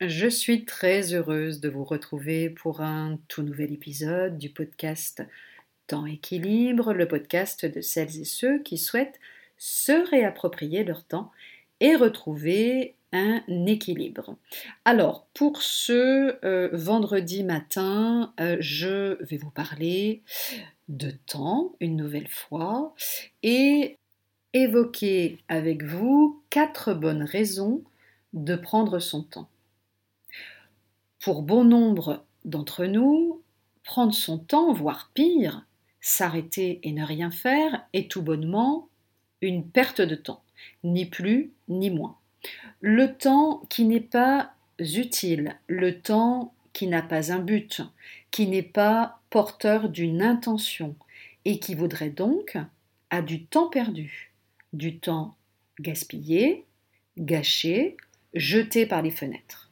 Je suis très heureuse de vous retrouver pour un tout nouvel épisode du podcast Temps équilibre, le podcast de celles et ceux qui souhaitent se réapproprier leur temps et retrouver un équilibre. Alors, pour ce euh, vendredi matin, euh, je vais vous parler de temps une nouvelle fois et évoquer avec vous quatre bonnes raisons de prendre son temps. Pour bon nombre d'entre nous, prendre son temps, voire pire, s'arrêter et ne rien faire est tout bonnement une perte de temps, ni plus ni moins. Le temps qui n'est pas utile, le temps qui n'a pas un but, qui n'est pas porteur d'une intention et qui voudrait donc à du temps perdu, du temps gaspillé, gâché, jeté par les fenêtres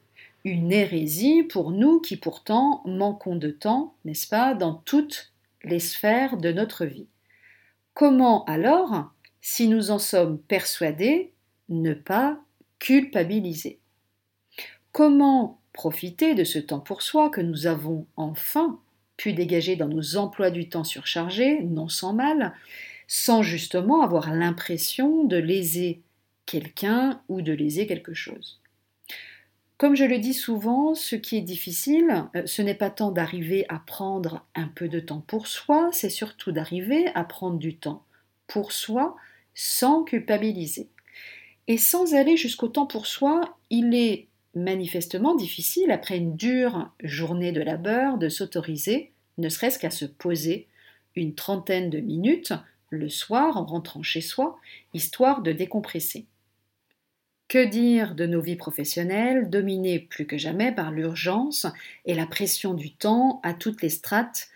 une hérésie pour nous qui pourtant manquons de temps, n'est-ce pas, dans toutes les sphères de notre vie. Comment alors, si nous en sommes persuadés, ne pas culpabiliser? Comment profiter de ce temps pour soi que nous avons enfin pu dégager dans nos emplois du temps surchargés, non sans mal, sans justement avoir l'impression de léser quelqu'un ou de léser quelque chose? Comme je le dis souvent, ce qui est difficile, euh, ce n'est pas tant d'arriver à prendre un peu de temps pour soi, c'est surtout d'arriver à prendre du temps pour soi sans culpabiliser. Et sans aller jusqu'au temps pour soi, il est manifestement difficile, après une dure journée de labeur, de s'autoriser, ne serait-ce qu'à se poser une trentaine de minutes le soir en rentrant chez soi, histoire de décompresser. Que dire de nos vies professionnelles, dominées plus que jamais par l'urgence et la pression du temps à toutes les strates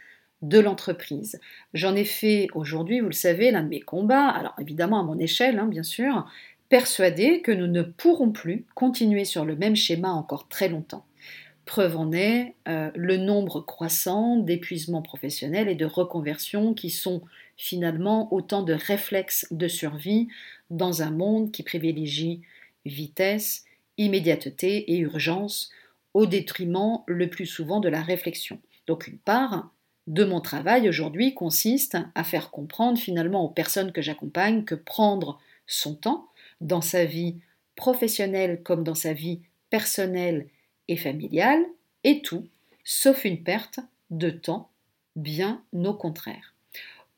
de l'entreprise. J'en ai fait aujourd'hui, vous le savez, l'un de mes combats, alors évidemment à mon échelle, hein, bien sûr, persuadé que nous ne pourrons plus continuer sur le même schéma encore très longtemps. Preuve en est euh, le nombre croissant d'épuisements professionnels et de reconversions qui sont finalement autant de réflexes de survie dans un monde qui privilégie vitesse, immédiateté et urgence, au détriment le plus souvent de la réflexion. Donc une part de mon travail aujourd'hui consiste à faire comprendre finalement aux personnes que j'accompagne que prendre son temps dans sa vie professionnelle comme dans sa vie personnelle et familiale est tout, sauf une perte de temps, bien au contraire.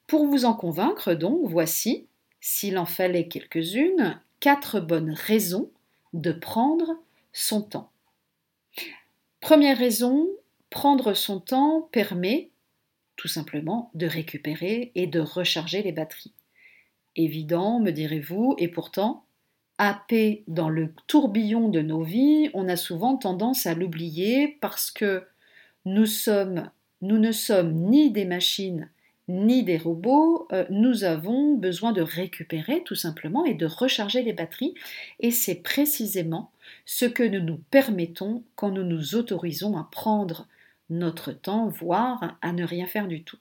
Pour vous en convaincre donc, voici, s'il en fallait quelques-unes, quatre bonnes raisons de prendre son temps. Première raison, prendre son temps permet tout simplement de récupérer et de recharger les batteries. Évident, me direz-vous, et pourtant, happé dans le tourbillon de nos vies, on a souvent tendance à l'oublier parce que nous nous ne sommes ni des machines ni des robots, euh, nous avons besoin de récupérer tout simplement et de recharger les batteries. Et c'est précisément ce que nous nous permettons quand nous nous autorisons à prendre notre temps, voire à ne rien faire du tout.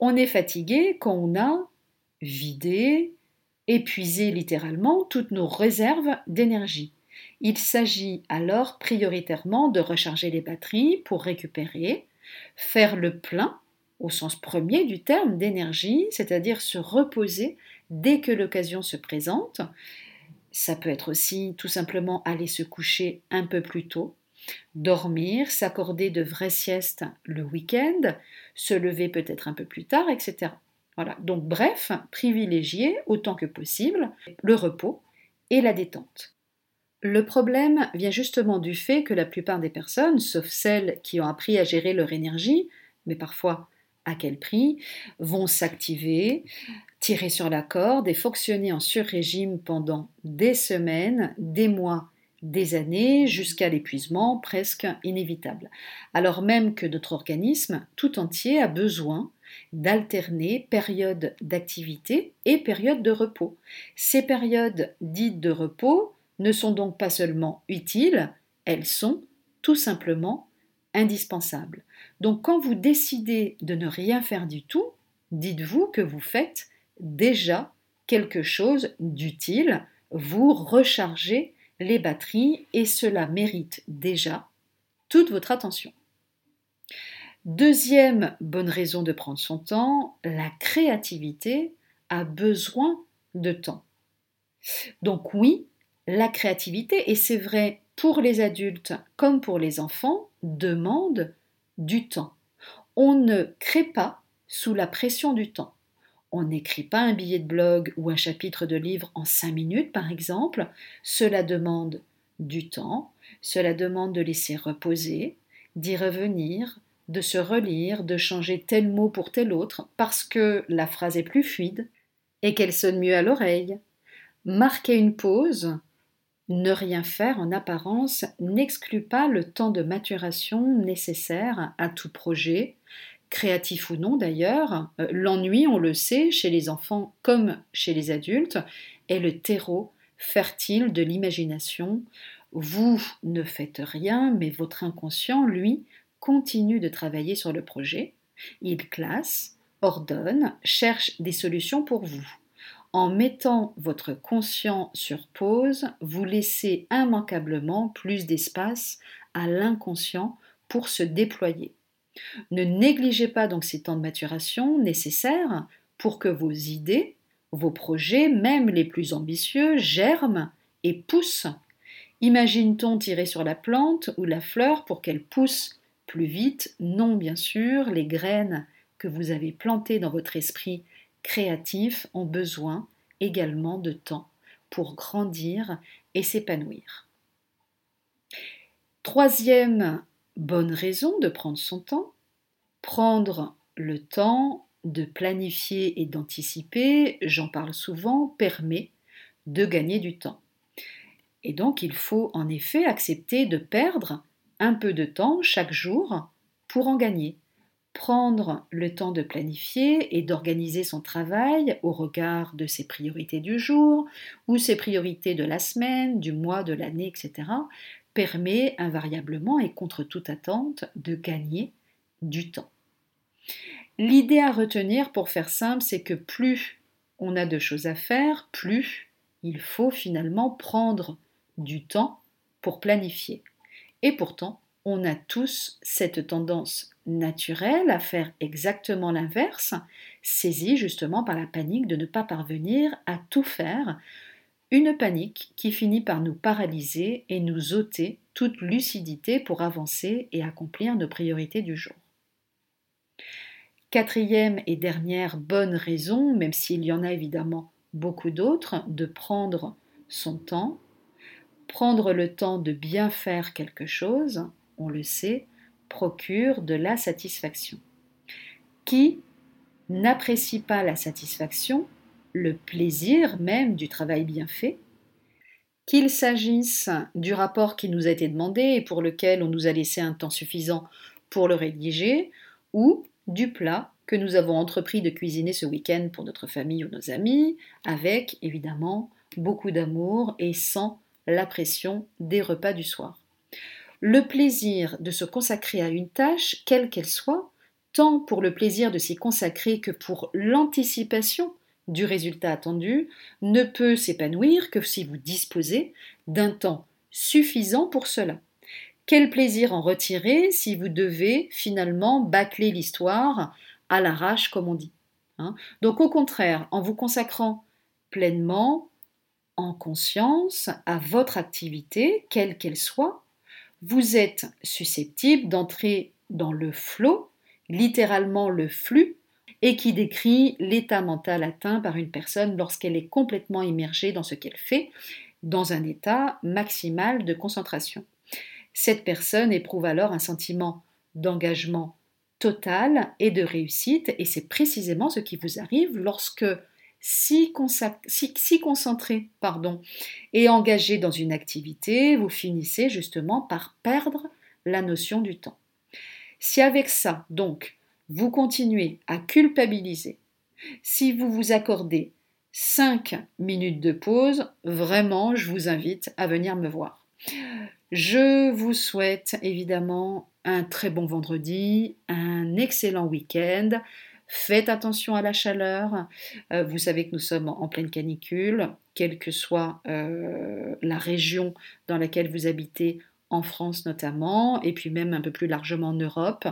On est fatigué quand on a vidé, épuisé littéralement toutes nos réserves d'énergie. Il s'agit alors prioritairement de recharger les batteries pour récupérer, faire le plein au sens premier du terme d'énergie, c'est-à-dire se reposer dès que l'occasion se présente. Ça peut être aussi tout simplement aller se coucher un peu plus tôt, dormir, s'accorder de vraies siestes le week-end, se lever peut-être un peu plus tard, etc. Voilà. Donc bref, privilégier autant que possible le repos et la détente. Le problème vient justement du fait que la plupart des personnes, sauf celles qui ont appris à gérer leur énergie, mais parfois à quel prix, vont s'activer, tirer sur la corde et fonctionner en sur-régime pendant des semaines, des mois, des années, jusqu'à l'épuisement presque inévitable. Alors même que notre organisme tout entier a besoin d'alterner périodes d'activité et périodes de repos. Ces périodes dites de repos ne sont donc pas seulement utiles, elles sont tout simplement indispensables. Donc quand vous décidez de ne rien faire du tout, dites-vous que vous faites déjà quelque chose d'utile, vous rechargez les batteries et cela mérite déjà toute votre attention. Deuxième bonne raison de prendre son temps, la créativité a besoin de temps. Donc oui, la créativité, et c'est vrai pour les adultes comme pour les enfants, demande du temps. On ne crée pas sous la pression du temps. On n'écrit pas un billet de blog ou un chapitre de livre en cinq minutes, par exemple. Cela demande du temps, cela demande de laisser reposer, d'y revenir, de se relire, de changer tel mot pour tel autre, parce que la phrase est plus fluide et qu'elle sonne mieux à l'oreille. Marquer une pause, ne rien faire en apparence n'exclut pas le temps de maturation nécessaire à tout projet, créatif ou non d'ailleurs, euh, l'ennui, on le sait, chez les enfants comme chez les adultes, est le terreau fertile de l'imagination. Vous ne faites rien, mais votre inconscient, lui, continue de travailler sur le projet. Il classe, ordonne, cherche des solutions pour vous. En mettant votre conscient sur pause, vous laissez immanquablement plus d'espace à l'inconscient pour se déployer. Ne négligez pas donc ces temps de maturation nécessaires pour que vos idées, vos projets, même les plus ambitieux, germent et poussent. Imagine-t-on tirer sur la plante ou la fleur pour qu'elle pousse plus vite? Non, bien sûr, les graines que vous avez plantées dans votre esprit créatif ont besoin également de temps pour grandir et s'épanouir. Troisième bonne raison de prendre son temps. Prendre le temps de planifier et d'anticiper, j'en parle souvent, permet de gagner du temps. Et donc il faut en effet accepter de perdre un peu de temps chaque jour pour en gagner. Prendre le temps de planifier et d'organiser son travail au regard de ses priorités du jour ou ses priorités de la semaine, du mois, de l'année, etc permet invariablement et contre toute attente de gagner du temps. L'idée à retenir pour faire simple, c'est que plus on a de choses à faire, plus il faut finalement prendre du temps pour planifier. Et pourtant, on a tous cette tendance naturelle à faire exactement l'inverse, saisie justement par la panique de ne pas parvenir à tout faire une panique qui finit par nous paralyser et nous ôter toute lucidité pour avancer et accomplir nos priorités du jour. Quatrième et dernière bonne raison, même s'il y en a évidemment beaucoup d'autres, de prendre son temps. Prendre le temps de bien faire quelque chose, on le sait, procure de la satisfaction. Qui n'apprécie pas la satisfaction le plaisir même du travail bien fait, qu'il s'agisse du rapport qui nous a été demandé et pour lequel on nous a laissé un temps suffisant pour le rédiger, ou du plat que nous avons entrepris de cuisiner ce week-end pour notre famille ou nos amis, avec évidemment beaucoup d'amour et sans la pression des repas du soir. Le plaisir de se consacrer à une tâche, quelle qu'elle soit, tant pour le plaisir de s'y consacrer que pour l'anticipation du résultat attendu ne peut s'épanouir que si vous disposez d'un temps suffisant pour cela. Quel plaisir en retirer si vous devez finalement bâcler l'histoire à l'arrache, comme on dit. Hein? Donc au contraire, en vous consacrant pleinement, en conscience, à votre activité, quelle qu'elle soit, vous êtes susceptible d'entrer dans le flot, littéralement le flux et qui décrit l'état mental atteint par une personne lorsqu'elle est complètement immergée dans ce qu'elle fait, dans un état maximal de concentration. Cette personne éprouve alors un sentiment d'engagement total et de réussite, et c'est précisément ce qui vous arrive lorsque si, concentré pardon, et engagé dans une activité, vous finissez justement par perdre la notion du temps. Si avec ça, donc, vous continuez à culpabiliser, si vous vous accordez 5 minutes de pause, vraiment, je vous invite à venir me voir. Je vous souhaite évidemment un très bon vendredi, un excellent week-end. Faites attention à la chaleur. Euh, vous savez que nous sommes en pleine canicule. quelle que soit la région dans laquelle vous habitez, en France notamment, et puis même un peu plus largement en Europe.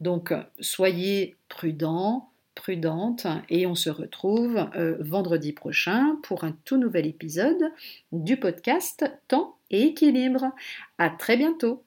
Donc soyez prudents, prudentes, et on se retrouve vendredi prochain pour un tout nouvel épisode du podcast Temps et équilibre. À très bientôt.